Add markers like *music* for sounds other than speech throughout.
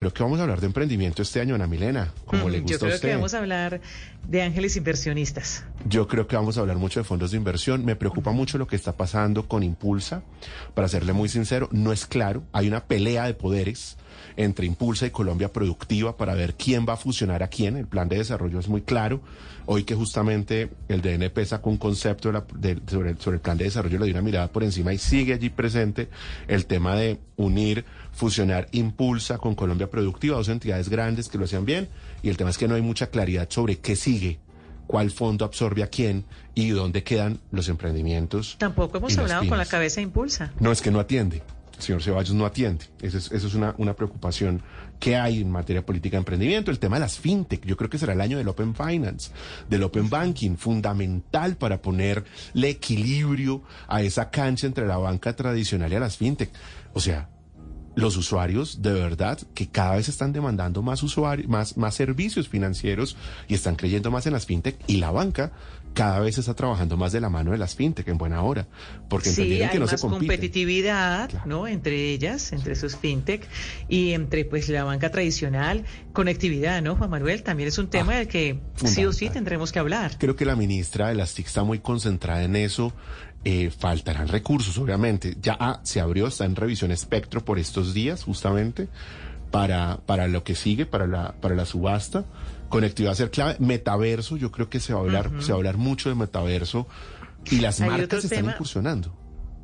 Creo que vamos a hablar de emprendimiento este año, Ana Milena, como Mm, le gusta Yo creo que vamos a hablar de ángeles inversionistas. Yo creo que vamos a hablar mucho de fondos de inversión. Me preocupa mucho lo que está pasando con Impulsa. Para serle muy sincero, no es claro. Hay una pelea de poderes entre Impulsa y Colombia Productiva para ver quién va a fusionar a quién. El plan de desarrollo es muy claro. Hoy que justamente el DNP sacó un concepto de la- de- sobre, el- sobre el plan de desarrollo, le dio una mirada por encima y sigue allí presente el tema de unir, fusionar Impulsa con Colombia Productiva, dos entidades grandes que lo hacían bien. Y el tema es que no hay mucha claridad sobre qué sigue cuál fondo absorbe a quién y dónde quedan los emprendimientos. Tampoco hemos hablado con la cabeza Impulsa. No, es que no atiende. Señor Ceballos no atiende. Eso es, eso es una, una preocupación que hay en materia política de emprendimiento. El tema de las fintech, yo creo que será el año del Open Finance, del Open Banking, fundamental para ponerle equilibrio a esa cancha entre la banca tradicional y a las fintech. O sea, los usuarios de verdad que cada vez están demandando más usuarios, más, más servicios financieros y están creyendo más en las fintech y la banca cada vez está trabajando más de la mano de las fintech en buena hora, porque Sí, entendieron hay que no se más competitividad, Claro. ¿no? Entre ellas, entre sus fintech y entre pues la banca tradicional, conectividad, ¿no, Juan Manuel? También es un tema Ah, del que sí o sí tendremos que hablar. Creo que la ministra de las TIC está muy concentrada en eso. Eh, faltarán recursos, obviamente. Ya ah, se abrió, está en revisión espectro por estos días, justamente, para, para lo que sigue, para la, para la subasta. Conectividad va a ser clave. Metaverso, yo creo que se va a hablar, se va a hablar mucho de metaverso. Y las Hay marcas están tema- incursionando.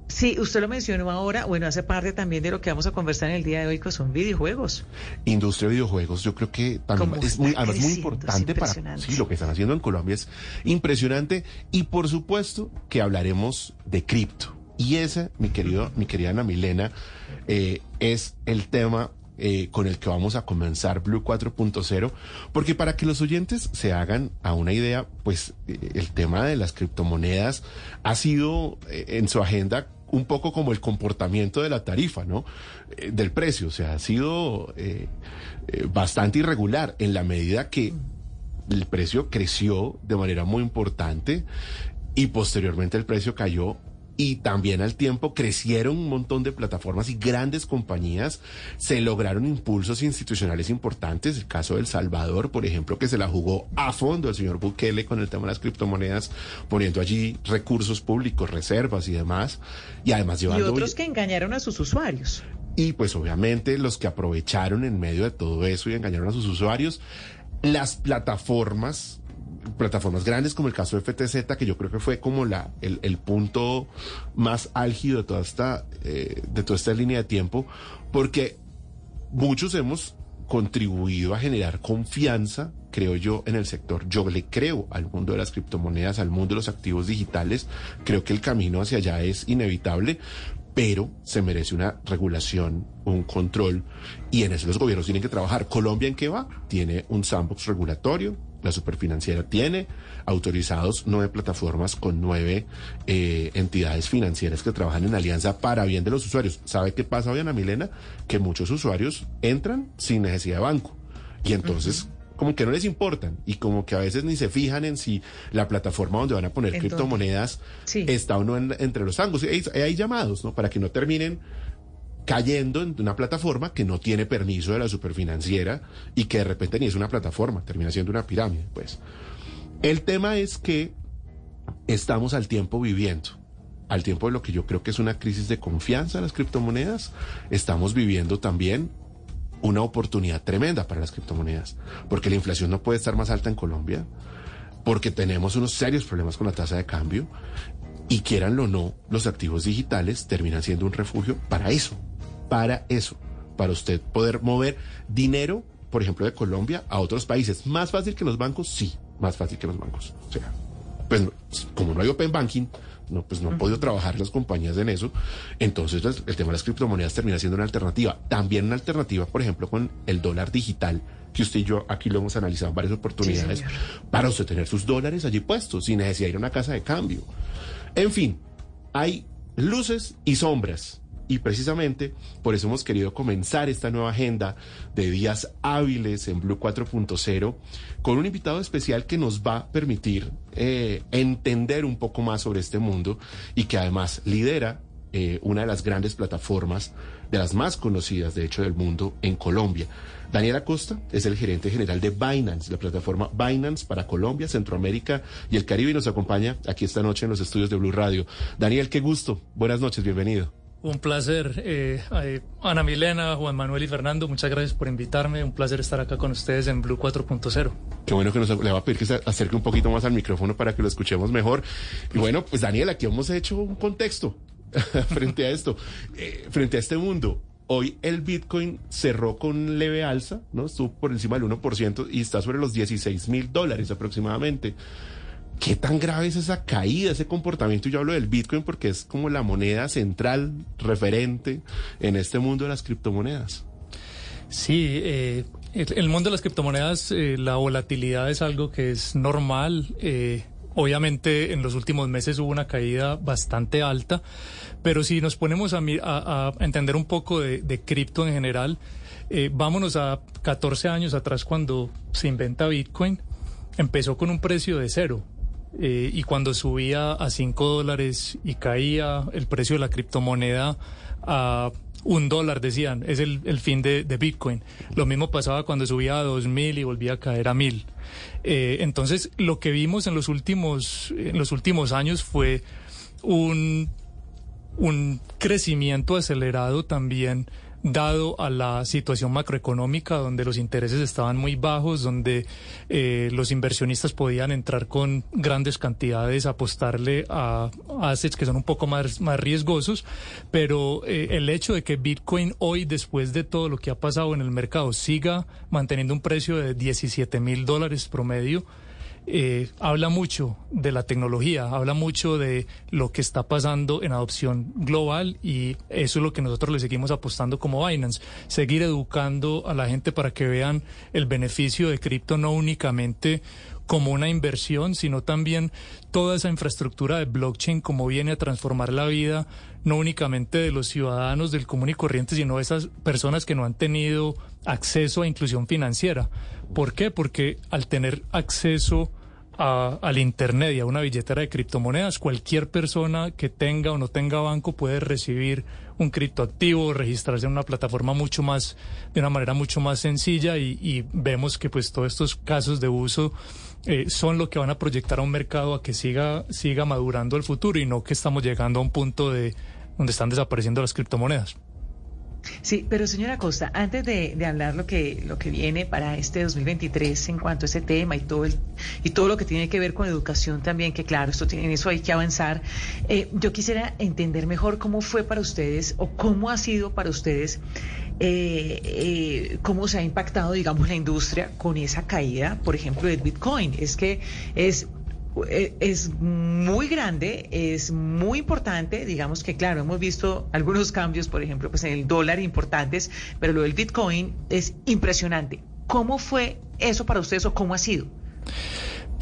Sí, usted lo mencionó ahora, bueno, hace parte también de lo que vamos a conversar en el día de hoy, que son videojuegos. Industria de videojuegos, yo creo que también es muy, además muy es importante para sí, lo que están haciendo en Colombia es impresionante y por supuesto que hablaremos de cripto. Y ese, mi querido, mi querida Ana Milena, eh, es el tema eh, con el que vamos a comenzar Blue 4.0, porque para que los oyentes se hagan a una idea, pues eh, el tema de las criptomonedas ha sido eh, en su agenda un poco como el comportamiento de la tarifa, ¿no? Eh, del precio, o sea, ha sido eh, eh, bastante irregular en la medida que el precio creció de manera muy importante y posteriormente el precio cayó y también al tiempo crecieron un montón de plataformas y grandes compañías, se lograron impulsos institucionales importantes, el caso del Salvador, por ejemplo, que se la jugó a fondo el señor Bukele con el tema de las criptomonedas, poniendo allí recursos públicos, reservas y demás, y además Y llevando... otros que engañaron a sus usuarios. Y pues obviamente los que aprovecharon en medio de todo eso y engañaron a sus usuarios, las plataformas, plataformas grandes como el caso de FTZ, que yo creo que fue como la, el, el punto más álgido de toda esta, eh, de toda esta línea de tiempo, porque muchos hemos contribuido a generar confianza, creo yo, en el sector. Yo le creo al mundo de las criptomonedas, al mundo de los activos digitales. Creo que el camino hacia allá es inevitable, pero se merece una regulación, un control, y en eso los gobiernos tienen que trabajar. Colombia, ¿en qué va? Tiene un sandbox regulatorio, la superfinanciera tiene autorizados nueve plataformas con nueve eh, entidades financieras que trabajan en alianza para bien de los usuarios. ¿Sabe qué pasa hoy, Ana Milena? Que muchos usuarios entran sin necesidad de banco. Y entonces, como que no les importan y como que a veces ni se fijan en si la plataforma donde van a poner criptomonedas Sí. está o no en- entre los ángulos. Hay, hay llamados, ¿no? Para que no terminen cayendo en una plataforma que no tiene permiso de la superfinanciera y que de repente ni es una plataforma, termina siendo una pirámide, pues. El tema es que estamos al tiempo viviendo, al tiempo de lo que yo creo que es una crisis de confianza en las criptomonedas, estamos viviendo también una oportunidad tremenda para las criptomonedas, porque la inflación no puede estar más alta en Colombia, porque tenemos unos serios problemas con la tasa de cambio y quieranlo o no, los activos digitales terminan siendo un refugio para eso, para eso, para usted poder mover dinero, por ejemplo, de Colombia a otros países. ¿Más fácil que los bancos? Sí, más fácil que los bancos. O sea, pues como no hay open banking, no, pues no han podido trabajar las compañías en eso, entonces las- el tema de las criptomonedas termina siendo una alternativa. También una alternativa, por ejemplo, con el dólar digital, que usted y yo aquí lo hemos analizado en varias oportunidades, señor. para usted tener sus dólares allí puestos, sin necesidad de ir a una casa de cambio. En fin, hay luces y sombras. Y precisamente por eso hemos querido comenzar esta nueva agenda de días hábiles en Blue 4.0 con un invitado especial que nos va a permitir eh, entender un poco más sobre este mundo y que además lidera eh, una de las grandes plataformas, de las más conocidas, de hecho, del mundo en Colombia. Daniel Acosta es el gerente general de Binance, la plataforma Binance para Colombia, Centroamérica y el Caribe y nos acompaña aquí esta noche en los estudios de Blue Radio. Daniel, qué gusto. Buenas noches, bienvenido. Un placer, eh, eh, Ana Milena, Juan Manuel y Fernando, muchas gracias por invitarme. Un placer estar acá con ustedes en Blue 4.0. Qué bueno que nos le va a pedir que se acerque un poquito más al micrófono para que lo escuchemos mejor. Y bueno, pues Daniel, aquí hemos hecho un contexto *laughs* frente a esto, eh, frente a este mundo. Hoy el Bitcoin cerró con leve alza, ¿no? Estuvo por encima del 1% y está sobre los 16 mil dólares aproximadamente. ¿Qué tan grave es esa caída, ese comportamiento? Yo hablo del Bitcoin porque es como la moneda central, referente en este mundo de las criptomonedas. Sí, eh, el, mundo de las criptomonedas, eh, la volatilidad es algo que es normal. Eh, obviamente en los últimos meses hubo una caída bastante alta, pero si nos ponemos a, entender un poco de, de cripto en general, vámonos a 14 años atrás cuando se inventa Bitcoin, empezó con un precio de cero eh, y cuando subía a 5 dólares y caía el precio de la criptomoneda a un dólar, decían, es el, fin de, Bitcoin. Lo mismo pasaba cuando subía a 2.000 y volvía a caer a 1.000. Eh, entonces, lo que vimos en los últimos, en los últimos años fue un, un crecimiento acelerado también dado a la situación macroeconómica donde los intereses estaban muy bajos, donde eh, los inversionistas podían entrar con grandes cantidades, apostarle a assets que son un poco más, más riesgosos, pero eh, el hecho de que Bitcoin hoy, después de todo lo que ha pasado en el mercado, siga manteniendo un precio de 17 mil dólares promedio, eh, habla mucho de la tecnología, habla mucho de lo que está pasando en adopción global y eso es lo que nosotros le seguimos apostando como Binance, seguir educando a la gente para que vean el beneficio de cripto no únicamente como una inversión, sino también toda esa infraestructura de blockchain como viene a transformar la vida no únicamente de los ciudadanos del común y corriente, sino de esas personas que no han tenido acceso a inclusión financiera. ¿Por qué? Porque al tener acceso al Internet y a una billetera de criptomonedas, cualquier persona que tenga o no tenga banco puede recibir un criptoactivo, registrarse en una plataforma mucho más, de una manera mucho más sencilla y vemos que pues todos estos casos de uso eh, son lo que van a proyectar a un mercado a que siga, siga madurando el futuro y no que estamos llegando a un punto de donde están desapareciendo las criptomonedas. Sí, pero señora Costa, antes de, hablar lo que lo que viene para este 2023 en cuanto a ese tema y todo el, y todo lo que tiene que ver con educación también, que claro, esto tiene, en eso hay que avanzar. Eh, yo quisiera entender mejor cómo fue para ustedes o cómo ha sido para ustedes eh, eh, cómo se ha impactado, digamos, la industria con esa caída, por ejemplo, del Bitcoin. Es que es es muy grande, es muy importante, digamos que claro, hemos visto algunos cambios, por ejemplo, pues en el dólar importantes, pero lo del Bitcoin es impresionante. ¿Cómo fue eso para ustedes o cómo ha sido?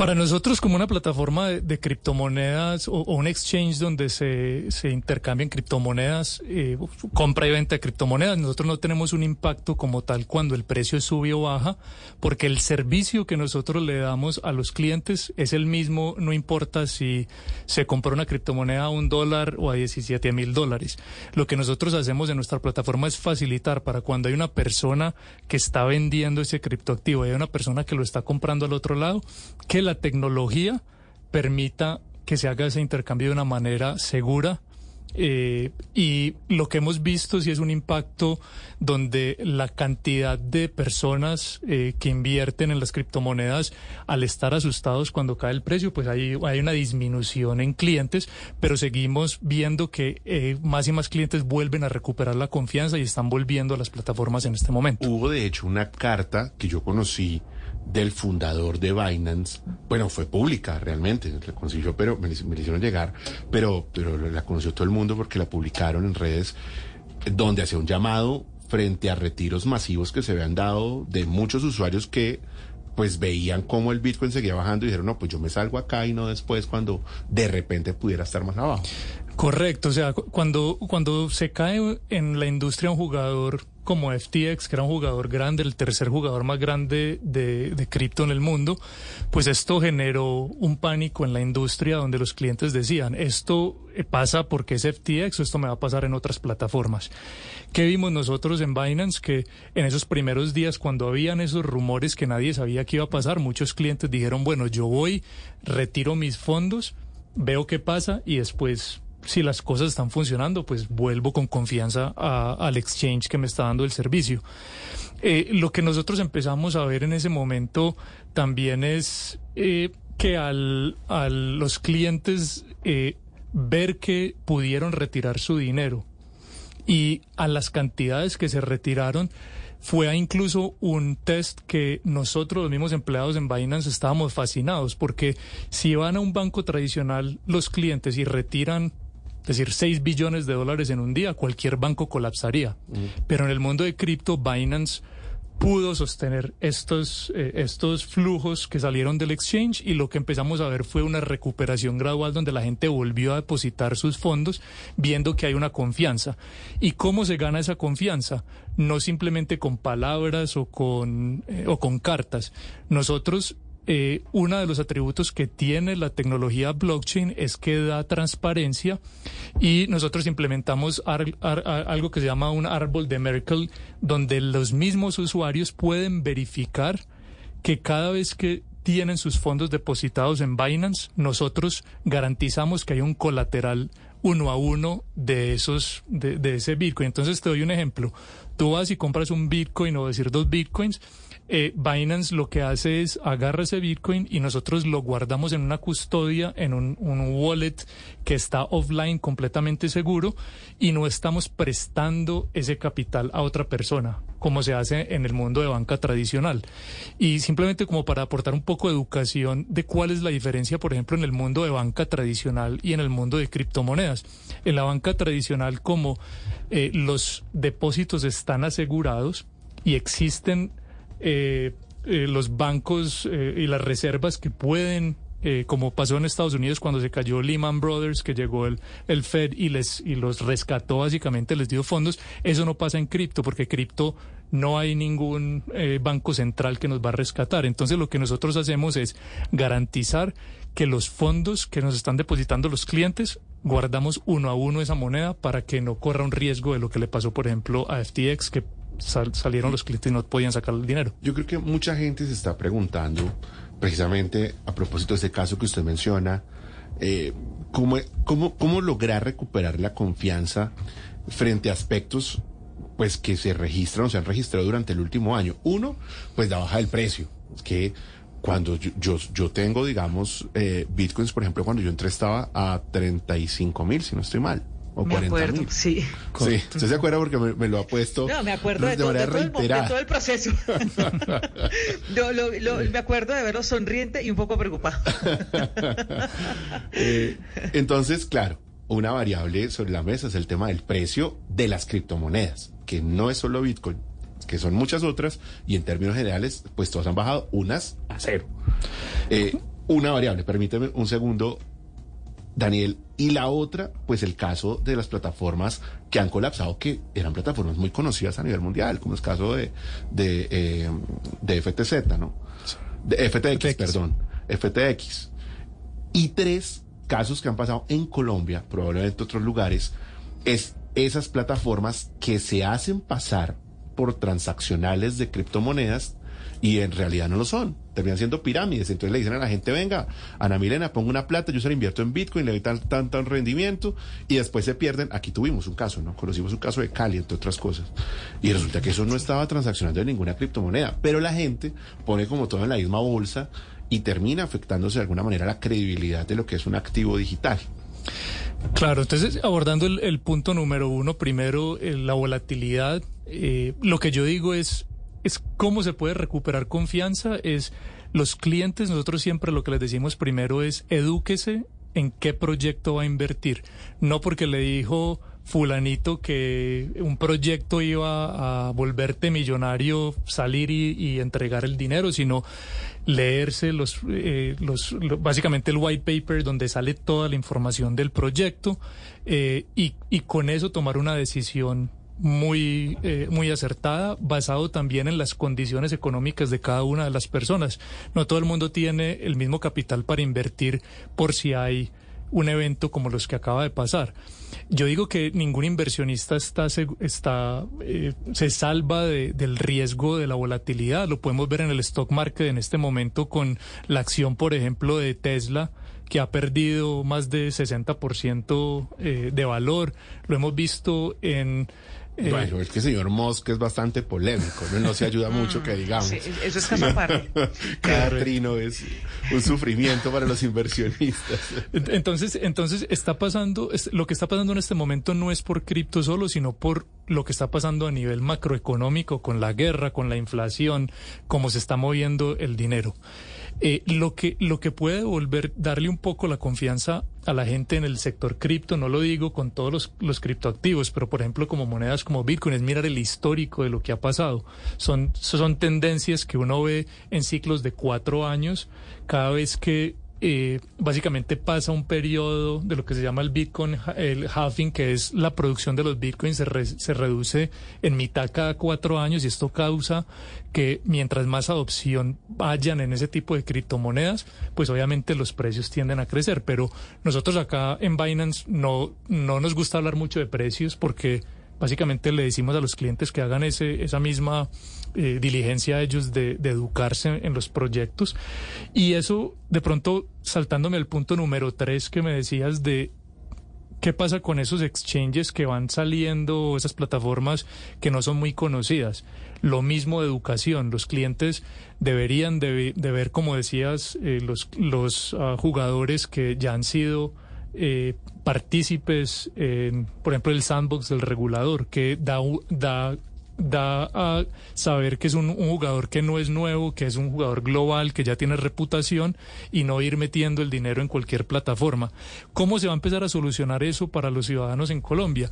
Para nosotros como una plataforma de, criptomonedas o, un exchange donde se, se intercambian criptomonedas, eh, compra y venta de criptomonedas, nosotros no tenemos un impacto como tal cuando el precio sube o baja, porque el servicio que nosotros le damos a los clientes es el mismo, no importa si se compra una criptomoneda a un dólar o a 17 mil dólares. Lo que nosotros hacemos en nuestra plataforma es facilitar para cuando hay una persona que está vendiendo ese criptoactivo, hay una persona que lo está comprando al otro lado, que la tecnología permita que se haga ese intercambio de una manera segura. Eh, y lo que hemos visto sí es un impacto donde la cantidad de personas eh, que invierten en las criptomonedas al estar asustados cuando cae el precio, pues hay, hay una disminución en clientes, pero seguimos viendo que eh, más y más clientes vuelven a recuperar la confianza y están volviendo a las plataformas en este momento. Hubo de hecho una carta que yo conocí del fundador de Binance, bueno, fue pública realmente, la consiguió, pero me, me hicieron llegar, pero, pero la conoció todo el mundo porque la publicaron en redes, donde hacía un llamado frente a retiros masivos que se habían dado de muchos usuarios que pues veían cómo el Bitcoin seguía bajando y dijeron, no, pues yo me salgo acá y no después cuando de repente pudiera estar más abajo. Correcto, o sea, cuando, cuando se cae en la industria un jugador como FTX, que era un jugador grande, el tercer jugador más grande de, de cripto en el mundo, pues esto generó un pánico en la industria donde los clientes decían, esto eh, pasa porque es FTX o esto me va a pasar en otras plataformas. ¿Qué vimos nosotros en Binance? Que en esos primeros días, cuando habían esos rumores que nadie sabía qué iba a pasar, muchos clientes dijeron, bueno, yo voy, retiro mis fondos, veo qué pasa y después si las cosas están funcionando, pues vuelvo con confianza al exchange que me está dando el servicio. Eh, lo que nosotros empezamos a ver en ese momento también es eh, que al, a los clientes eh, ver que pudieron retirar su dinero y a las cantidades que se retiraron, fue incluso un test que nosotros, los mismos empleados en Binance, estábamos fascinados, porque si van a un banco tradicional los clientes y retiran es decir, 6 billones de dólares en un día, cualquier banco colapsaría. Pero en el mundo de cripto, Binance pudo sostener estos, eh, estos flujos que salieron del exchange y lo que empezamos a ver fue una recuperación gradual donde la gente volvió a depositar sus fondos viendo que hay una confianza. ¿Y cómo se gana esa confianza? No simplemente con palabras o con, eh, o con cartas. Nosotros eh, uno de los atributos que tiene la tecnología blockchain es que da transparencia y nosotros implementamos algo que se llama un árbol de Merkle, donde los mismos usuarios pueden verificar que cada vez que tienen sus fondos depositados en Binance, nosotros garantizamos que hay un colateral uno a uno de esos de, ese Bitcoin. Entonces te doy un ejemplo. Tú vas y compras un Bitcoin o decir dos Bitcoins eh, Binance lo que hace es agarra ese Bitcoin y nosotros lo guardamos en una custodia, en un, wallet que está offline completamente seguro y no estamos prestando ese capital a otra persona, como se hace en el mundo de banca tradicional. Y simplemente como para aportar un poco de educación de cuál es la diferencia, por ejemplo, en el mundo de banca tradicional y en el mundo de criptomonedas. En la banca tradicional, como eh, los depósitos están asegurados y existen eh, eh, los bancos eh, y las reservas que pueden como pasó en Estados Unidos cuando se cayó Lehman Brothers, que llegó el, el Fed y les y los rescató básicamente, les dio fondos. Eso no pasa en cripto, porque cripto no hay ningún banco central que nos va a rescatar. Entonces lo que nosotros hacemos es garantizar que los fondos que nos están depositando los clientes guardamos uno a uno esa moneda para que no corra un riesgo de lo que le pasó, por ejemplo, a FTX, que salieron los clientes y no podían sacar el dinero. Yo creo que mucha gente se está preguntando, precisamente a propósito de ese caso que usted menciona, eh, ¿cómo, cómo, cómo lograr recuperar la confianza frente a aspectos pues que se registran o se han registrado durante el último año. Uno, pues la baja del precio. Es que cuando yo, yo, tengo, digamos, eh, bitcoins, por ejemplo, cuando yo entré estaba a 35 mil, si no estoy mal. O me acuerdo, sí. Sí, usted se acuerda porque me, lo ha puesto. No, me acuerdo de, todo, el, proceso. *laughs* me acuerdo de verlo sonriente y un poco preocupado. *laughs* Eh, entonces, claro, una variable sobre la mesa es el tema del precio de las criptomonedas, que no es solo Bitcoin, que son muchas otras, y en términos generales, pues todas han bajado unas a cero. Eh, una variable, permíteme un segundo Daniel. Y la otra, pues el caso de las plataformas que han colapsado, que eran plataformas muy conocidas a nivel mundial, como el caso de, de, eh, de FTZ, ¿no? De FTX, perdón. FTX. Y tres casos que han pasado en Colombia, probablemente en otros lugares, es esas plataformas que se hacen pasar por transaccionales de criptomonedas y en realidad no lo son. Terminan siendo pirámides. Entonces le dicen a la gente, venga, Ana Milena, pongo una plata, yo se la invierto en Bitcoin, le doy tan, tan, tan rendimiento y después se pierden. Aquí tuvimos un caso, ¿no? Conocimos un caso de Cali, entre otras cosas. Y resulta que eso no estaba transaccionando en ninguna criptomoneda. Pero la gente pone como todo en la misma bolsa y termina afectándose de alguna manera la credibilidad de lo que es un activo digital. Claro, entonces abordando el, punto número uno, primero eh, la volatilidad, eh, lo que yo digo es es cómo se puede recuperar confianza, es los clientes, nosotros siempre lo que les decimos primero es edúquese en qué proyecto va a invertir. No porque le dijo fulanito que un proyecto iba a volverte millonario, salir y, entregar el dinero, sino leerse los, eh, los, básicamente el white paper donde sale toda la información del proyecto eh, y, y con eso tomar una decisión muy, eh, muy acertada, basado también en las condiciones económicas de cada una de las personas. No todo el mundo tiene el mismo capital para invertir por si hay un evento como los que acaba de pasar. Yo digo que ningún inversionista está, está eh, se salva del riesgo de la volatilidad. Lo podemos ver en el stock market en este momento con la acción, por ejemplo, de Tesla que ha perdido más de 60% eh, de valor. Lo hemos visto en bueno, es que el señor Musk es bastante polémico, no, no se ayuda mucho que digamos. eso es caso aparte. Cada trino es un sufrimiento para los inversionistas. Entonces, entonces está pasando, lo que está pasando en este momento no es por cripto solo, sino por lo que está pasando a nivel macroeconómico, con la guerra, con la inflación, cómo se está moviendo el dinero. Eh, lo, que, lo que puede volver, darle un poco la confianza a la gente en el sector cripto, no lo digo con todos los, los criptoactivos, pero por ejemplo como monedas como Bitcoin, es mirar el histórico de lo que ha pasado. Son, son tendencias que uno ve en ciclos de cuatro años, cada vez que eh, básicamente pasa un periodo de lo que se llama el Bitcoin, el halving, que es la producción de los Bitcoins, se, se reduce en mitad cada cuatro años y esto causa que mientras más adopción vayan en ese tipo de criptomonedas, pues obviamente los precios tienden a crecer. Pero nosotros acá en Binance no, no nos gusta hablar mucho de precios porque básicamente le decimos a los clientes que hagan ese, esa misma eh, diligencia a ellos de, educarse en los proyectos. Y eso, de pronto, saltándome al punto número tres que me decías de ¿Qué pasa con esos exchanges que van saliendo, esas plataformas que no son muy conocidas? Lo mismo de educación. Los clientes deberían de, ver, como decías, eh, los, los ah, jugadores que ya han sido eh, partícipes, en, por ejemplo, el sandbox del regulador, que da, da, da a saber que es un, jugador que no es nuevo, que es un jugador global, que ya tiene reputación y no ir metiendo el dinero en cualquier plataforma. ¿Cómo se va a empezar a solucionar eso para los ciudadanos en Colombia?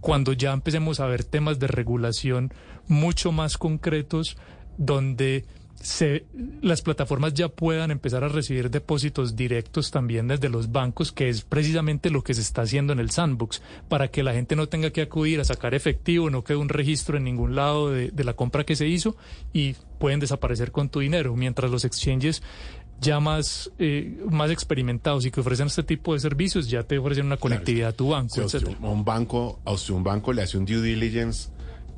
Cuando ya empecemos a ver temas de regulación mucho más concretos donde se, las plataformas ya puedan empezar a recibir depósitos directos también desde los bancos, que es precisamente lo que se está haciendo en el sandbox, para que la gente no tenga que acudir a sacar efectivo, no quede un registro en ningún lado de, la compra que se hizo y pueden desaparecer con tu dinero, mientras los exchanges ya más, eh, más experimentados y que ofrecen este tipo de servicios ya te ofrecen una conectividad a tu banco. un banco, a usted un banco le hace un due diligence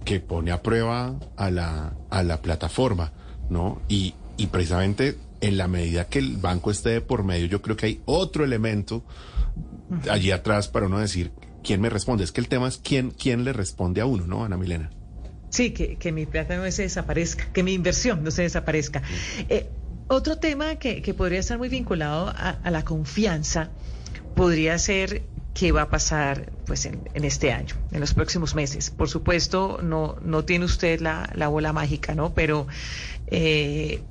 que pone a prueba a la, a la plataforma ¿no? Y, y precisamente en la medida que el banco esté por medio, yo creo que hay otro elemento allí atrás para uno decir quién me responde. Es que el tema es quién, quién le responde a uno, ¿no, Ana Milena? Sí, que, que mi plata no se desaparezca, que mi inversión no se desaparezca. Eh, otro tema que, que, podría estar muy vinculado a, a, la confianza podría ser qué va a pasar pues en, en, este año, en los próximos meses. Por supuesto, no, no tiene usted la, la bola mágica, ¿no? Pero eh,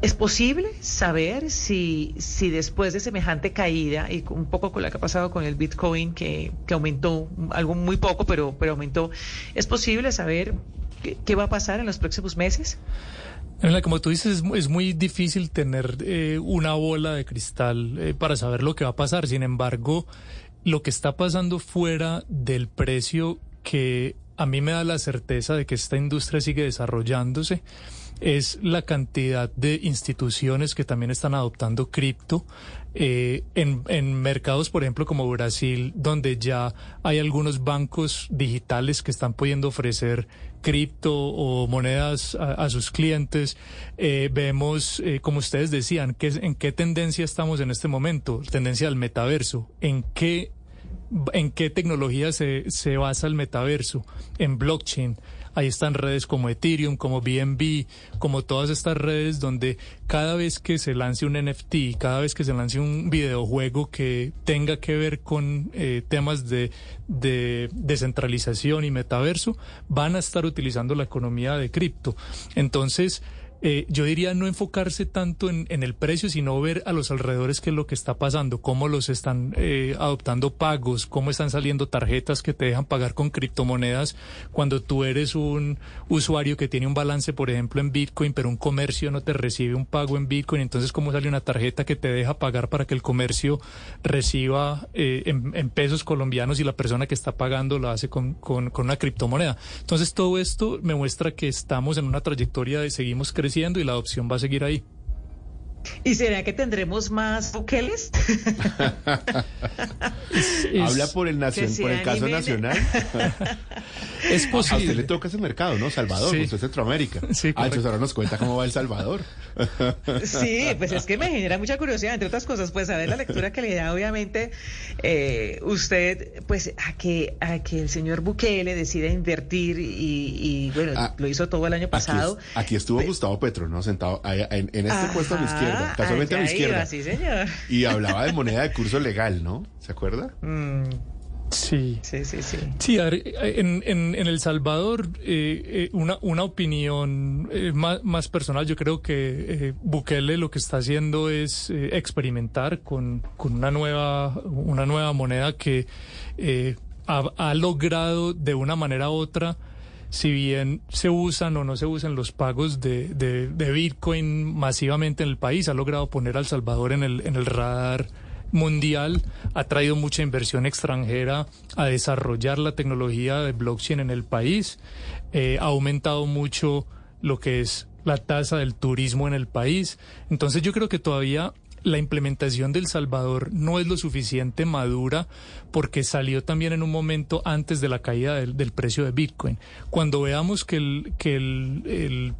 ¿Es posible saber si, si después de semejante caída, y un poco con lo que ha pasado con el Bitcoin, que, que aumentó, algo muy poco, pero, pero aumentó, ¿es posible saber qué, va a pasar en los próximos meses? Como tú dices, es, muy difícil tener eh, una bola de cristal eh, para saber lo que va a pasar. Sin embargo, lo que está pasando fuera del precio que a mí me da la certeza de que esta industria sigue desarrollándose es la cantidad de instituciones que también están adoptando cripto eh, en, en, mercados, por ejemplo, como Brasil, donde ya hay algunos bancos digitales que están pudiendo ofrecer cripto o monedas a, sus clientes. Eh, vemos, eh, como ustedes decían, en qué tendencia estamos en este momento, tendencia al metaverso, en qué, en qué tecnología se, se basa el metaverso, en blockchain. Ahí están redes como Ethereum, como BNB, como todas estas redes donde cada vez que se lance un NFT, cada vez que se lance un videojuego que tenga que ver con eh, temas de, de descentralización y metaverso, van a estar utilizando la economía de cripto. Entonces, eh, yo diría no enfocarse tanto en, el precio, sino ver a los alrededores qué es lo que está pasando, cómo los están eh, adoptando pagos, cómo están saliendo tarjetas que te dejan pagar con criptomonedas cuando tú eres un usuario que tiene un balance, por ejemplo, en Bitcoin, pero un comercio no te recibe un pago en Bitcoin, entonces cómo sale una tarjeta que te deja pagar para que el comercio reciba eh, en, pesos colombianos y la persona que está pagando lo hace con, con, con una criptomoneda. Entonces todo esto me muestra que estamos en una trayectoria de seguimos creciendo y la adopción va a seguir ahí. ¿Y será que tendremos más buqueles? *laughs* Habla por el, por el caso nacional. *laughs* es posible. A usted le toca ese mercado, ¿no? Salvador, usted es Centroamérica. Sí, ah, entonces ahora nos cuenta cómo va El Salvador. sí, pues es que me genera mucha curiosidad, entre otras cosas, pues a ver la lectura que le da, obviamente, eh, usted, pues a que, a que el señor Bukele decida invertir y, bueno, ah, lo hizo todo el año pasado. Aquí, estuvo pues Gustavo Petro, ¿no? Sentado en, este puesto a mi izquierda, casualmente a mi izquierda. sí, señor. Y hablaba de moneda de curso legal, ¿no? ¿Se acuerda? Mm. Sí. Sí, sí, sí. Sí, en, en, en El Salvador, eh, eh, una, una opinión eh, más, más, personal, yo creo que Bukele lo que está haciendo es experimentar con, con, una, nueva, una nueva moneda que ha, ha, logrado de una manera u otra si bien se usan o no se usan los pagos de, de, de Bitcoin masivamente en el país, ha logrado poner a El Salvador en el, en el radar mundial ha traído mucha inversión extranjera a desarrollar la tecnología de blockchain en el país, eh, ha aumentado mucho lo que es la tasa del turismo en el país. Entonces yo creo que todavía la implementación del Salvador no es lo suficiente madura porque salió también en un momento antes de la caída del, precio de Bitcoin. Cuando veamos que el, que el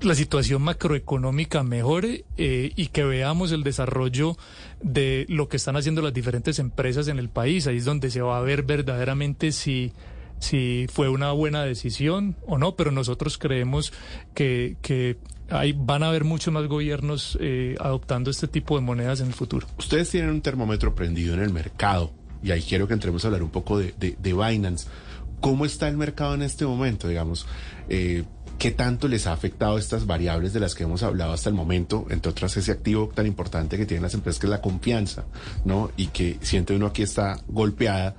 la situación macroeconómica mejore eh, y que veamos el desarrollo de lo que están haciendo las diferentes empresas en el país. Ahí es donde se va a ver verdaderamente si, si fue una buena decisión o no, pero nosotros creemos que, que hay, van a haber muchos más gobiernos eh, adoptando este tipo de monedas en el futuro. Ustedes tienen un termómetro prendido en el mercado y ahí quiero que entremos a hablar un poco de, de, de Binance. ¿Cómo está el mercado en este momento? Digamos, eh, ¿Qué tanto les ha afectado estas variables de las que hemos hablado hasta el momento? Entre otras, ese activo tan importante que tienen las empresas, que es la confianza, ¿no? Y que siente uno aquí está golpeada.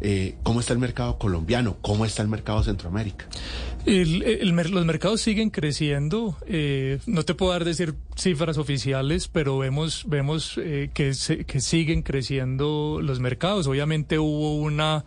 Eh, ¿Cómo está el mercado colombiano? ¿Cómo está el mercado Centroamérica? los mercados siguen creciendo. Eh, no te puedo dar decir cifras oficiales, pero vemos vemos eh, que, que siguen creciendo los mercados. Obviamente hubo una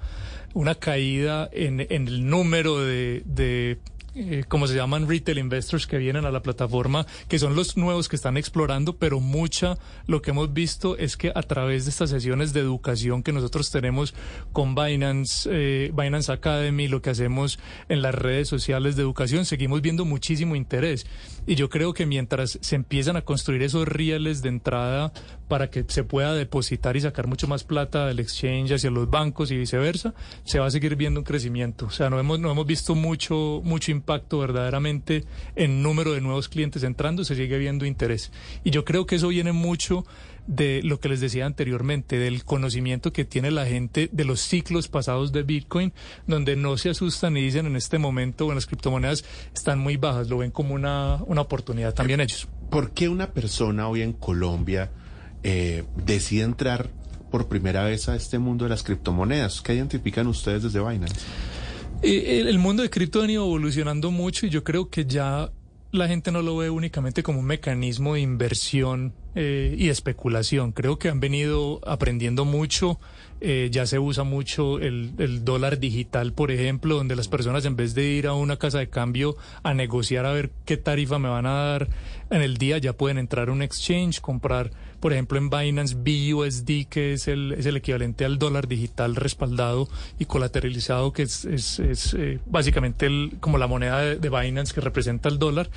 una caída en, el número de eh, como se llaman retail investors que vienen a la plataforma, que son los nuevos que están explorando, pero mucha lo que hemos visto es que a través de estas sesiones de educación que nosotros tenemos con Binance, eh, Binance Academy, lo que hacemos en las redes sociales de educación, seguimos viendo muchísimo interés. Y yo creo que mientras se empiezan a construir esos rieles de entrada para que se pueda depositar y sacar mucho más plata del exchange hacia los bancos y viceversa, se va a seguir viendo un crecimiento. O sea, no hemos, no hemos visto mucho, mucho impacto verdaderamente en número de nuevos clientes entrando, se sigue viendo interés. Y yo creo que eso viene mucho de lo que les decía anteriormente, del conocimiento que tiene la gente de los ciclos pasados de Bitcoin, donde no se asustan y dicen en este momento, bueno, las criptomonedas están muy bajas, lo ven como una, una oportunidad también ellos. ¿Por qué una persona hoy en Colombia eh, decide entrar por primera vez a este mundo de las criptomonedas? ¿Qué identifican ustedes desde Binance? Eh, el, mundo de cripto ha venido evolucionando mucho y yo creo que ya la gente no lo ve únicamente como un mecanismo de inversión eh, y especulación. Creo que han venido aprendiendo mucho. Eh, ya se usa mucho el, el, dólar digital, por ejemplo, donde las personas en vez de ir a una casa de cambio a negociar a ver qué tarifa me van a dar en el día, ya pueden entrar a un exchange, comprar por ejemplo, en Binance BUSD, que es el, es el equivalente al dólar digital respaldado y colateralizado, que es, es, es eh, básicamente el, como la moneda de, Binance que representa el dólar.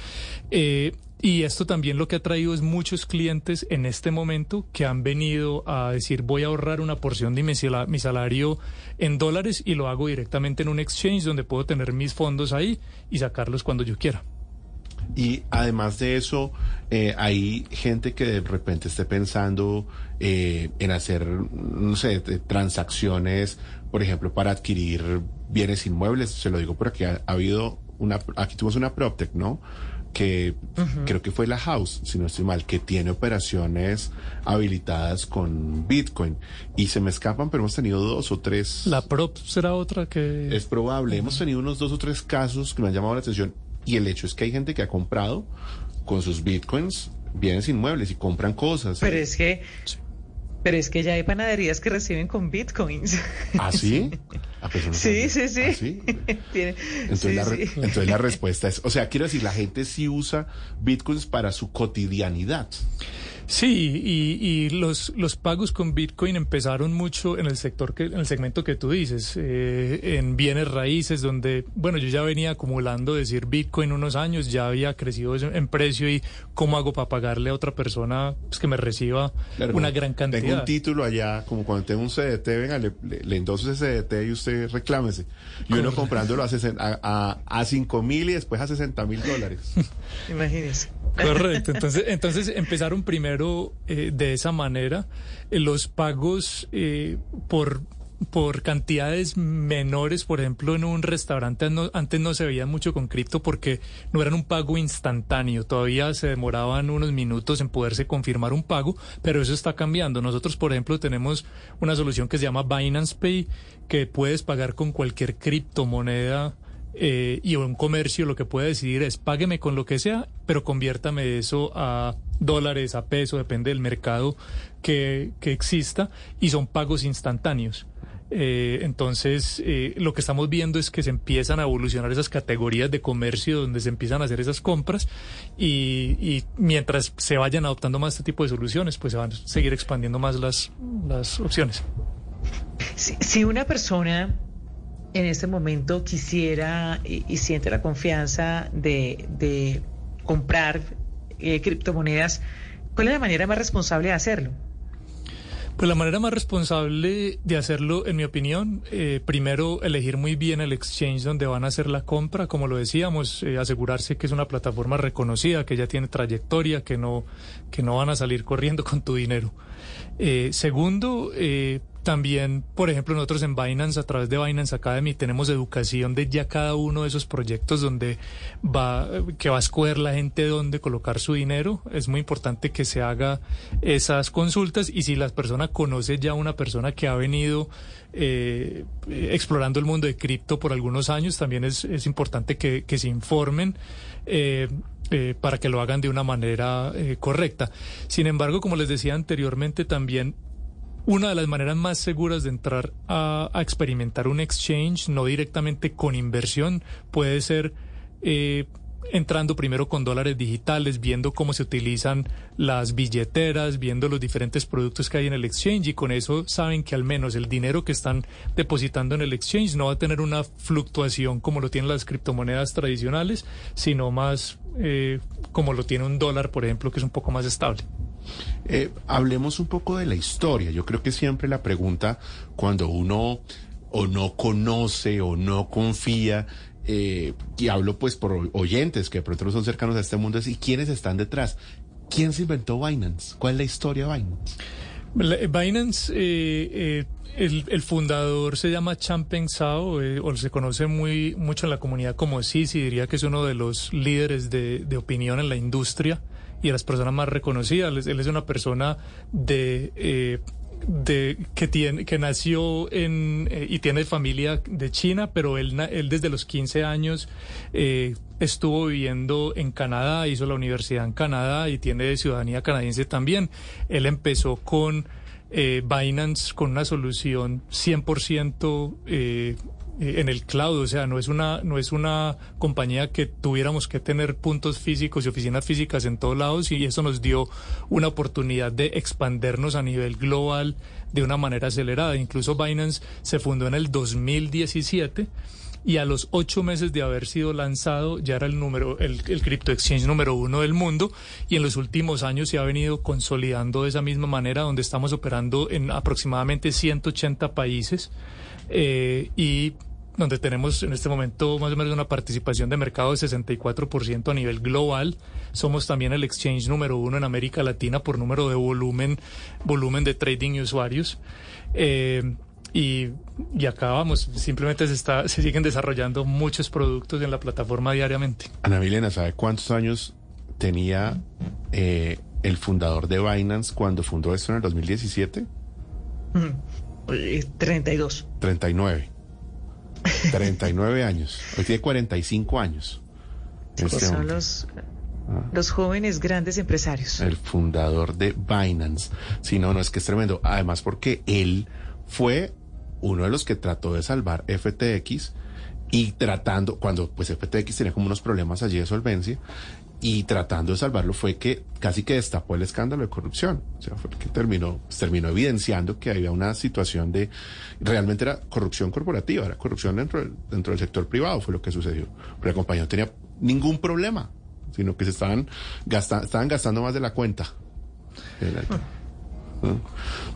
Eh, y esto también lo que ha traído es muchos clientes en este momento que han venido a decir voy a ahorrar una porción de mi, mi salario en dólares y lo hago directamente en un exchange donde puedo tener mis fondos ahí y sacarlos cuando yo quiera. Y además de eso, eh, hay gente que de repente esté pensando eh, en hacer, no sé, transacciones, por ejemplo, para adquirir bienes inmuebles. Se lo digo porque ha, ha habido una, aquí tuvimos una PropTech, ¿no? que creo que fue la House, si no estoy mal, que tiene operaciones habilitadas con Bitcoin. Y se me escapan, pero hemos tenido dos o tres. La Prop será otra que... Es probable. Hemos tenido unos dos o tres casos que me han llamado la atención. Y el hecho es que hay gente que ha comprado con sus Bitcoins bienes inmuebles y compran cosas. Pero es que... Pero es que ya hay panaderías que reciben con bitcoins. ¿Ah, sí? Ah, pues sí, sí, sí, ¿Ah, sí? *laughs* entonces, la entonces la respuesta es, o sea, quiero decir, la gente sí usa bitcoins para su cotidianidad. Sí, y, los, los pagos con Bitcoin empezaron mucho en el sector que, en el segmento que tú dices, eh, en bienes raíces, donde, bueno, yo ya venía acumulando decir Bitcoin unos años, ya había crecido en precio y cómo hago para pagarle a otra persona pues, que me reciba una gran cantidad. Tengo un título allá, como cuando tengo un CDT, venga, le, le, endoso ese CDT y usted reclámese. Y uno comprándolo a, a, a 5 mil y después a 60 mil dólares. *laughs* Imagínese. Correcto. Entonces, entonces empezaron primero eh, de esa manera. Eh, los pagos eh, por por cantidades menores, por ejemplo, en un restaurante antes no se veía mucho con cripto porque no eran un pago instantáneo, todavía se demoraban unos minutos en poderse confirmar un pago, pero eso está cambiando. Nosotros, por ejemplo, tenemos una solución que se llama Binance Pay, que puedes pagar con cualquier criptomoneda eh, y un comercio lo que puede decidir es págueme con lo que sea, pero conviértame eso a dólares, a peso, depende del mercado que, que exista, y son pagos instantáneos. Eh, entonces, eh, lo que estamos viendo es que se empiezan a evolucionar esas categorías de comercio donde se empiezan a hacer esas compras y, mientras se vayan adoptando más este tipo de soluciones, pues se van a seguir expandiendo más las, las opciones. Si, una persona en este momento quisiera y, siente la confianza de, comprar eh, criptomonedas, ¿cuál es la manera más responsable de hacerlo? Pues la manera más responsable de hacerlo, en mi opinión, eh, primero elegir muy bien el exchange donde van a hacer la compra, como lo decíamos, eh, asegurarse que es una plataforma reconocida, que ya tiene trayectoria, que no, que no van a salir corriendo con tu dinero. Eh, segundo, también, por ejemplo, nosotros en Binance, a través de Binance Academy, tenemos educación de ya cada uno de esos proyectos donde va, que va a escoger la gente dónde colocar su dinero. Es muy importante que se haga esas consultas y si la persona conoce ya una persona que ha venido eh, explorando el mundo de cripto por algunos años, también es, es importante que, que se informen. Eh, eh, para que lo hagan de una manera eh, correcta. Sin embargo, como les decía anteriormente, también una de las maneras más seguras de entrar a, experimentar un exchange, no directamente con inversión, puede ser eh, entrando primero con dólares digitales, viendo cómo se utilizan las billeteras, viendo los diferentes productos que hay en el exchange y con eso saben que al menos el dinero que están depositando en el exchange no va a tener una fluctuación como lo tienen las criptomonedas tradicionales, sino más eh, como lo tiene un dólar, por ejemplo, que es un poco más estable. Eh, hablemos un poco de la historia. Yo creo que siempre la pregunta cuando uno o no conoce o no confía, eh, y hablo pues por oyentes que de pronto son cercanos a este mundo, es ¿y quiénes están detrás? ¿Quién se inventó Binance? ¿Cuál es la historia de Binance? Binance, eh, el, fundador se llama Champeng Sao, o se conoce muy mucho en la comunidad como Sisi, diría que es uno de los líderes de, de opinión en la industria y a las personas más reconocidas. Él es una persona de... Eh, de que tiene que nació en eh, y tiene familia de China, pero él él desde los 15 años eh, estuvo viviendo en Canadá, hizo la universidad en Canadá y tiene ciudadanía canadiense también. Él empezó con Binance con una solución 100% eh, eh, en el cloud, o sea, no es una no es una compañía que tuviéramos que tener puntos físicos y oficinas físicas en todos lados y eso nos dio una oportunidad de expandernos a nivel global de una manera acelerada. Incluso Binance se fundó en el 2017 y a los ocho meses de haber sido lanzado ya era el número, el, el crypto exchange número uno del mundo y en los últimos años se ha venido consolidando de esa misma manera donde estamos operando en aproximadamente 180 países eh, y donde tenemos en este momento más o menos una participación de mercado de 64% a nivel global. Somos también el exchange número uno en América Latina por número de volumen, volumen de trading y usuarios. Eh, y, y acá vamos, simplemente se, está, se siguen desarrollando muchos productos en la plataforma diariamente. Ana Milena, ¿sabe cuántos años tenía eh, el fundador de Binance cuando fundó esto en el 2017? 32. 39. 39 años. Hoy tiene 45 años. Pues son los, los jóvenes grandes empresarios. El fundador de Binance. Sí, no, no, es que es tremendo. Además, porque él fue uno de los que trató de salvar FTX y tratando, cuando pues FTX tenía como unos problemas allí de solvencia, y tratando de salvarlo fue que casi que destapó el escándalo de corrupción. O sea, fue que terminó, terminó evidenciando que había una situación de, realmente era corrupción corporativa, era corrupción dentro del, dentro del sector privado, fue lo que sucedió. Pero la compañía no tenía ningún problema, sino que se estaban, gastando estaban gastando más de la cuenta.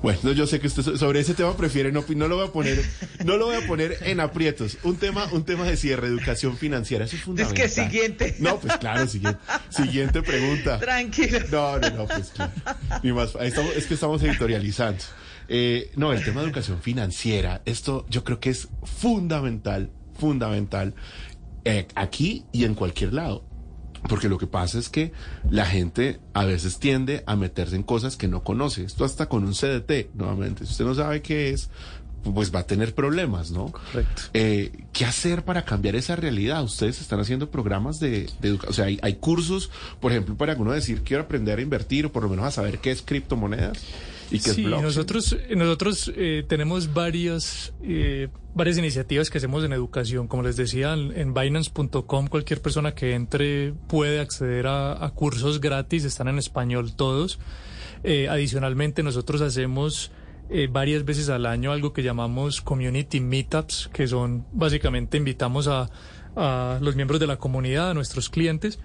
Bueno, yo sé que usted sobre ese tema prefiere no, no lo voy a poner, no lo voy a poner en aprietos. Un tema, un tema de cierre, educación financiera, eso es fundamental. Es que siguiente. No, pues claro, siguiente, siguiente pregunta. Tranquilo. No, no, no, pues claro. Ni más, estamos, es que estamos editorializando. Eh, no, el tema de educación financiera, esto yo creo que es fundamental, fundamental, eh, aquí y en cualquier lado. Porque lo que pasa es que la gente a veces tiende a meterse en cosas que no conoce. Esto hasta con un CDT, nuevamente. Si usted no sabe qué es, pues va a tener problemas, ¿no? Correcto. Eh, ¿Qué hacer para cambiar esa realidad? Ustedes están haciendo programas de, de educación, o sea, hay, hay, cursos, por ejemplo, para uno decir quiero aprender a invertir o por lo menos a saber qué es criptomonedas y sí, es nosotros, nosotros eh, tenemos varias, eh, varias iniciativas que hacemos en educación. Como les decía, en Binance.com cualquier persona que entre puede acceder a, a cursos gratis, están en español todos. Eh, adicionalmente, nosotros hacemos eh, varias veces al año algo que llamamos community meetups, que son básicamente invitamos a, a los miembros de la comunidad, a nuestros clientes,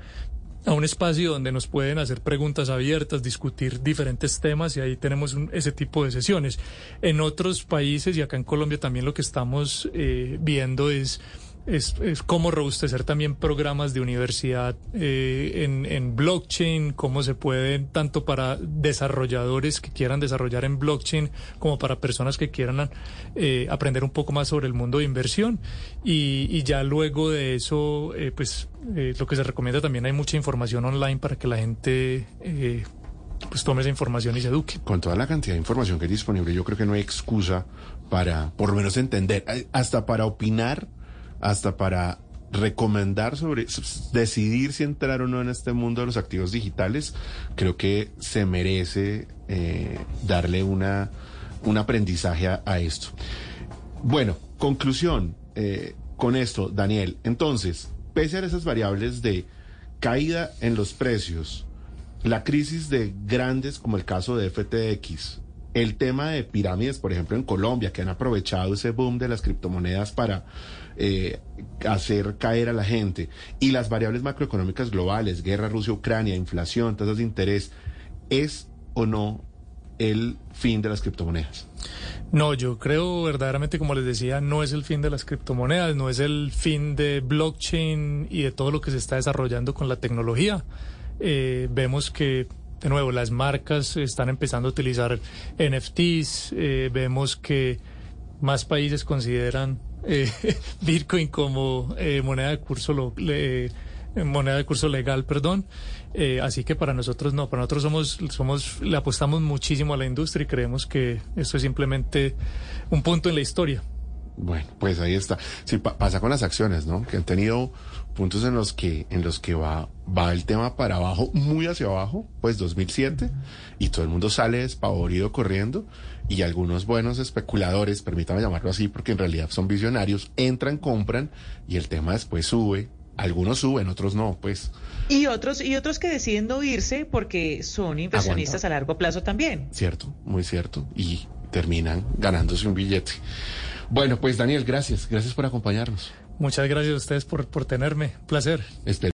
a un espacio donde nos pueden hacer preguntas abiertas, discutir diferentes temas y ahí tenemos un, ese tipo de sesiones. En otros países y acá en Colombia también lo que estamos eh, viendo es es, es cómo robustecer también programas de universidad eh, en, en, blockchain, cómo se pueden, tanto para desarrolladores que quieran desarrollar en blockchain, como para personas que quieran eh, aprender un poco más sobre el mundo de inversión. Y, y ya luego de eso, eh, pues lo que se recomienda también hay mucha información online para que la gente pues tome esa información y se eduque. Con toda la cantidad de información que es disponible, yo creo que no hay excusa para, por lo menos, entender, hasta para opinar hasta para recomendar sobre decidir si entrar o no en este mundo de los activos digitales, creo que se merece eh, darle una, un aprendizaje a, esto. Bueno, conclusión eh, con esto, Daniel. Entonces, pese a esas variables de caída en los precios, la crisis de grandes como el caso de FTX, el tema de pirámides, por ejemplo, en Colombia, que han aprovechado ese boom de las criptomonedas para eh, hacer caer a la gente, y las variables macroeconómicas globales, guerra Rusia-Ucrania, inflación, tasas de interés, ¿es o no el fin de las criptomonedas? No, yo creo verdaderamente, como les decía, no es el fin de las criptomonedas, no es el fin de blockchain y de todo lo que se está desarrollando con la tecnología. Eh, vemos que de nuevo, las marcas están empezando a utilizar NFTs, eh, vemos que más países consideran eh, *laughs* Bitcoin como eh, moneda de curso lo, le, moneda de curso legal, perdón. Eh, así que para nosotros no, para nosotros somos, somos, le apostamos muchísimo a la industria y creemos que esto es simplemente un punto en la historia. Bueno, pues ahí está. Sí, pa pasa con las acciones, ¿no? Que han tenido puntos en los que en los que va va el tema para abajo, muy hacia abajo, pues 2007 y todo el mundo sale despavorido corriendo y algunos buenos especuladores, permítame llamarlo así porque en realidad son visionarios, entran, compran y el tema después sube. Algunos suben, otros no, pues. Y otros y otros que deciden no irse porque son inversionistas Aguanta. a largo plazo también. Cierto, muy cierto y terminan ganándose un billete. Bueno, pues Daniel, gracias. Gracias por acompañarnos. Muchas gracias a ustedes por, por tenerme. Placer. Espe